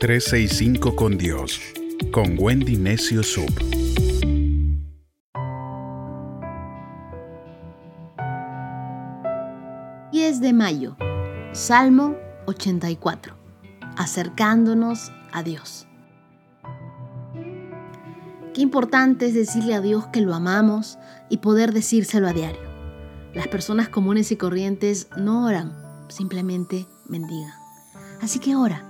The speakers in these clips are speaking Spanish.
365 con Dios, con Wendy Necio Sub. de mayo, Salmo 84, acercándonos a Dios. Qué importante es decirle a Dios que lo amamos y poder decírselo a diario. Las personas comunes y corrientes no oran, simplemente mendigan. Así que ora,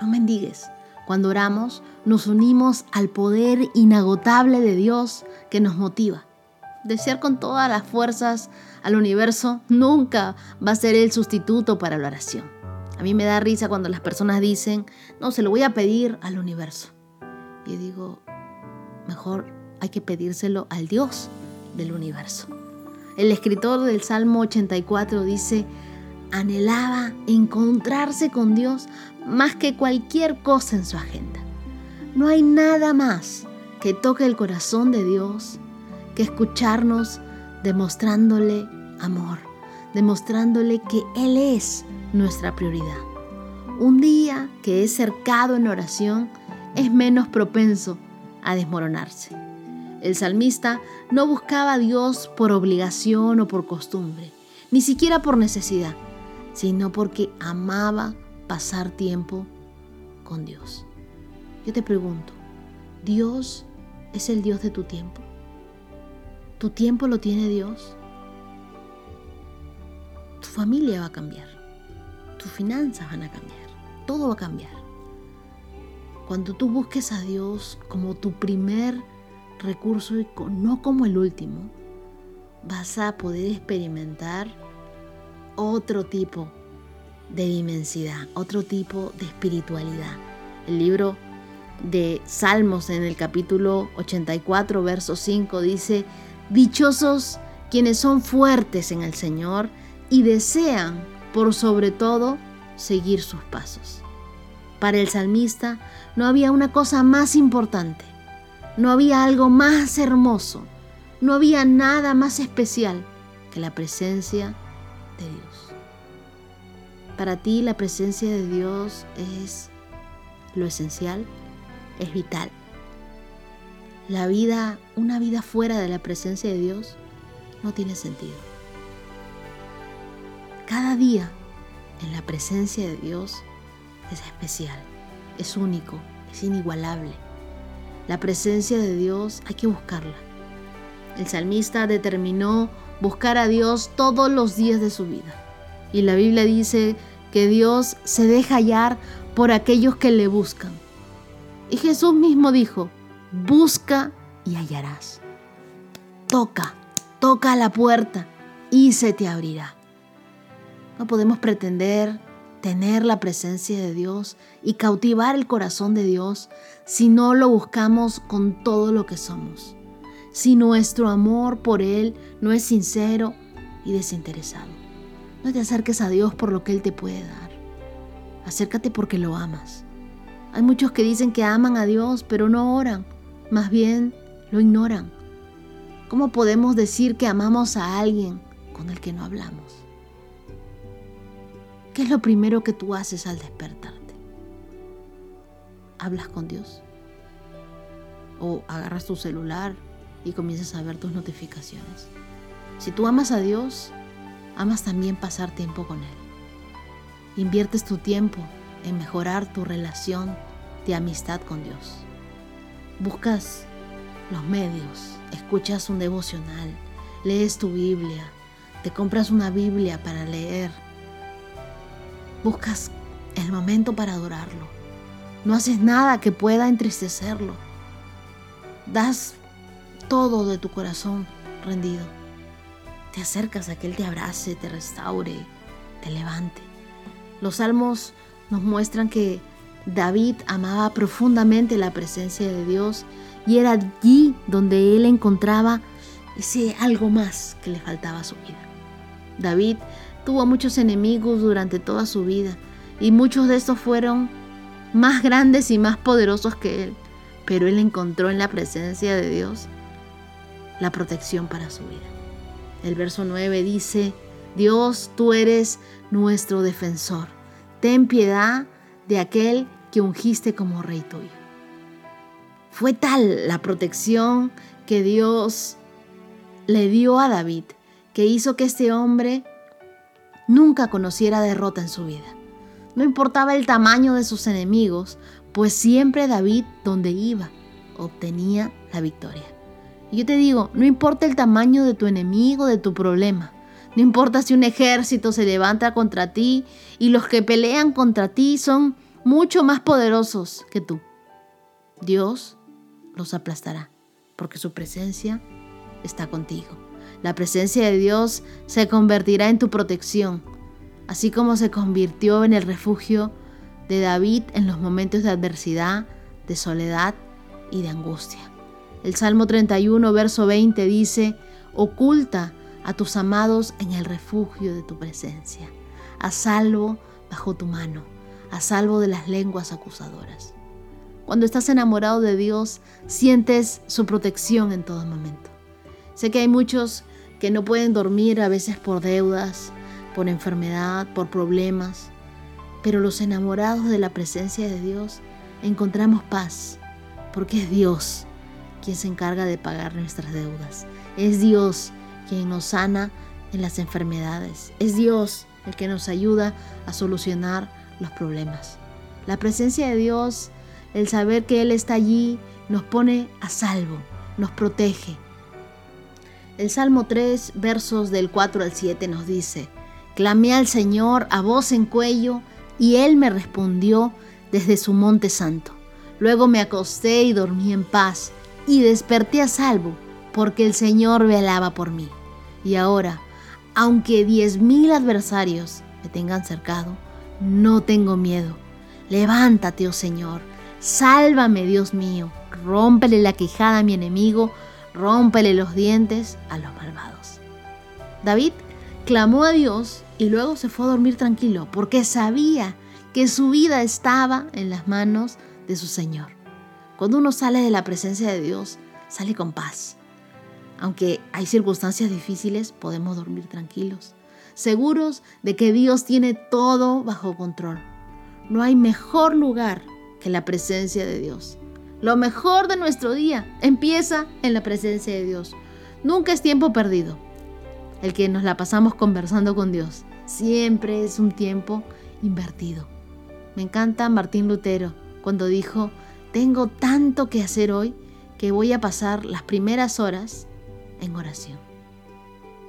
no mendigues. Cuando oramos, nos unimos al poder inagotable de Dios que nos motiva. Desear con todas las fuerzas al universo nunca va a ser el sustituto para la oración. A mí me da risa cuando las personas dicen, no, se lo voy a pedir al universo. Y digo, mejor hay que pedírselo al Dios del universo. El escritor del Salmo 84 dice, anhelaba encontrarse con Dios más que cualquier cosa en su agenda. No hay nada más que toque el corazón de Dios que escucharnos demostrándole amor, demostrándole que Él es nuestra prioridad. Un día que es cercado en oración es menos propenso a desmoronarse. El salmista no buscaba a Dios por obligación o por costumbre, ni siquiera por necesidad, sino porque amaba pasar tiempo con Dios. Yo te pregunto, ¿Dios es el Dios de tu tiempo? ¿Tu tiempo lo tiene Dios? Tu familia va a cambiar, tus finanzas van a cambiar, todo va a cambiar. Cuando tú busques a Dios como tu primer recurso y no como el último, vas a poder experimentar otro tipo de dimensidad, otro tipo de espiritualidad. El libro de Salmos en el capítulo 84, verso 5 dice, Dichosos quienes son fuertes en el Señor y desean, por sobre todo, seguir sus pasos. Para el salmista no había una cosa más importante, no había algo más hermoso, no había nada más especial que la presencia de Dios. Para ti la presencia de Dios es lo esencial, es vital. La vida, una vida fuera de la presencia de Dios, no tiene sentido. Cada día en la presencia de Dios es especial, es único, es inigualable. La presencia de Dios hay que buscarla. El salmista determinó buscar a Dios todos los días de su vida. Y la Biblia dice que Dios se deja hallar por aquellos que le buscan. Y Jesús mismo dijo, busca y hallarás. Toca, toca a la puerta y se te abrirá. No podemos pretender tener la presencia de Dios y cautivar el corazón de Dios si no lo buscamos con todo lo que somos, si nuestro amor por Él no es sincero y desinteresado. No te acerques a Dios por lo que Él te puede dar. Acércate porque lo amas. Hay muchos que dicen que aman a Dios, pero no oran, más bien lo ignoran. ¿Cómo podemos decir que amamos a alguien con el que no hablamos? ¿Qué es lo primero que tú haces al despertarte? ¿Hablas con Dios? ¿O agarras tu celular y comienzas a ver tus notificaciones? Si tú amas a Dios, amas también pasar tiempo con Él. Inviertes tu tiempo en mejorar tu relación de amistad con Dios. Buscas los medios, escuchas un devocional, lees tu Biblia, te compras una Biblia para leer Buscas el momento para adorarlo. No haces nada que pueda entristecerlo. Das todo de tu corazón rendido. Te acercas a que Él te abrace, te restaure, te levante. Los salmos nos muestran que David amaba profundamente la presencia de Dios y era allí donde él encontraba ese algo más que le faltaba a su vida. David Tuvo muchos enemigos durante toda su vida y muchos de estos fueron más grandes y más poderosos que él, pero él encontró en la presencia de Dios la protección para su vida. El verso 9 dice, Dios, tú eres nuestro defensor. Ten piedad de aquel que ungiste como rey tuyo. Fue tal la protección que Dios le dio a David que hizo que este hombre nunca conociera derrota en su vida. No importaba el tamaño de sus enemigos, pues siempre David, donde iba, obtenía la victoria. Y yo te digo, no importa el tamaño de tu enemigo, de tu problema. No importa si un ejército se levanta contra ti y los que pelean contra ti son mucho más poderosos que tú. Dios los aplastará porque su presencia está contigo. La presencia de Dios se convertirá en tu protección, así como se convirtió en el refugio de David en los momentos de adversidad, de soledad y de angustia. El Salmo 31, verso 20 dice, oculta a tus amados en el refugio de tu presencia, a salvo bajo tu mano, a salvo de las lenguas acusadoras. Cuando estás enamorado de Dios, sientes su protección en todo momento. Sé que hay muchos que no pueden dormir a veces por deudas, por enfermedad, por problemas, pero los enamorados de la presencia de Dios encontramos paz, porque es Dios quien se encarga de pagar nuestras deudas. Es Dios quien nos sana en las enfermedades. Es Dios el que nos ayuda a solucionar los problemas. La presencia de Dios, el saber que Él está allí, nos pone a salvo, nos protege. El Salmo 3, versos del 4 al 7 nos dice, Clamé al Señor a voz en cuello, y Él me respondió desde su monte santo. Luego me acosté y dormí en paz, y desperté a salvo, porque el Señor velaba por mí. Y ahora, aunque diez mil adversarios me tengan cercado, no tengo miedo. Levántate, oh Señor, sálvame, Dios mío, rómpele la quejada a mi enemigo, rómpele los dientes a los malvados. David clamó a Dios y luego se fue a dormir tranquilo porque sabía que su vida estaba en las manos de su Señor. Cuando uno sale de la presencia de Dios, sale con paz. Aunque hay circunstancias difíciles, podemos dormir tranquilos, seguros de que Dios tiene todo bajo control. No hay mejor lugar que la presencia de Dios. Lo mejor de nuestro día empieza en la presencia de Dios. Nunca es tiempo perdido el que nos la pasamos conversando con Dios. Siempre es un tiempo invertido. Me encanta Martín Lutero cuando dijo, tengo tanto que hacer hoy que voy a pasar las primeras horas en oración.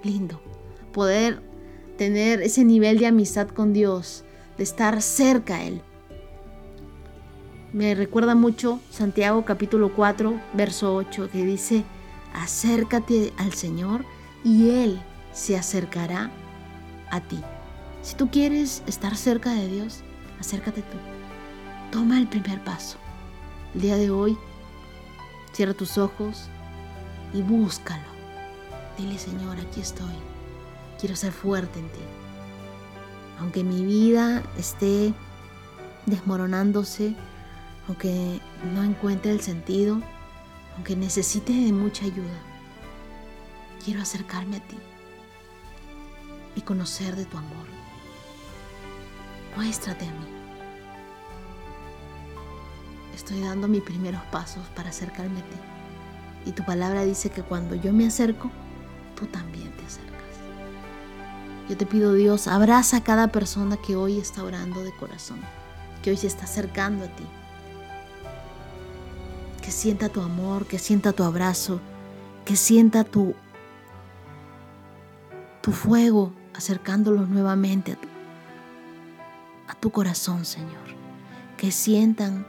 Lindo, poder tener ese nivel de amistad con Dios, de estar cerca a Él. Me recuerda mucho Santiago capítulo 4, verso 8, que dice, acércate al Señor y Él se acercará a ti. Si tú quieres estar cerca de Dios, acércate tú. Toma el primer paso. El día de hoy, cierra tus ojos y búscalo. Dile, Señor, aquí estoy. Quiero ser fuerte en ti. Aunque mi vida esté desmoronándose, aunque no encuentre el sentido, aunque necesite de mucha ayuda, quiero acercarme a ti y conocer de tu amor. Muéstrate a mí. Estoy dando mis primeros pasos para acercarme a ti. Y tu palabra dice que cuando yo me acerco, tú también te acercas. Yo te pido Dios, abraza a cada persona que hoy está orando de corazón, que hoy se está acercando a ti. Que sienta tu amor, que sienta tu abrazo, que sienta tu, tu fuego acercándolos nuevamente a tu, a tu corazón, Señor. Que sientan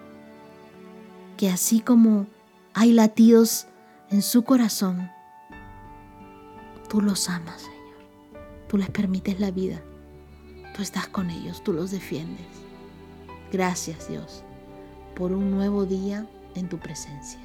que así como hay latidos en su corazón, tú los amas, Señor. Tú les permites la vida. Tú estás con ellos, tú los defiendes. Gracias, Dios, por un nuevo día en tu presencia.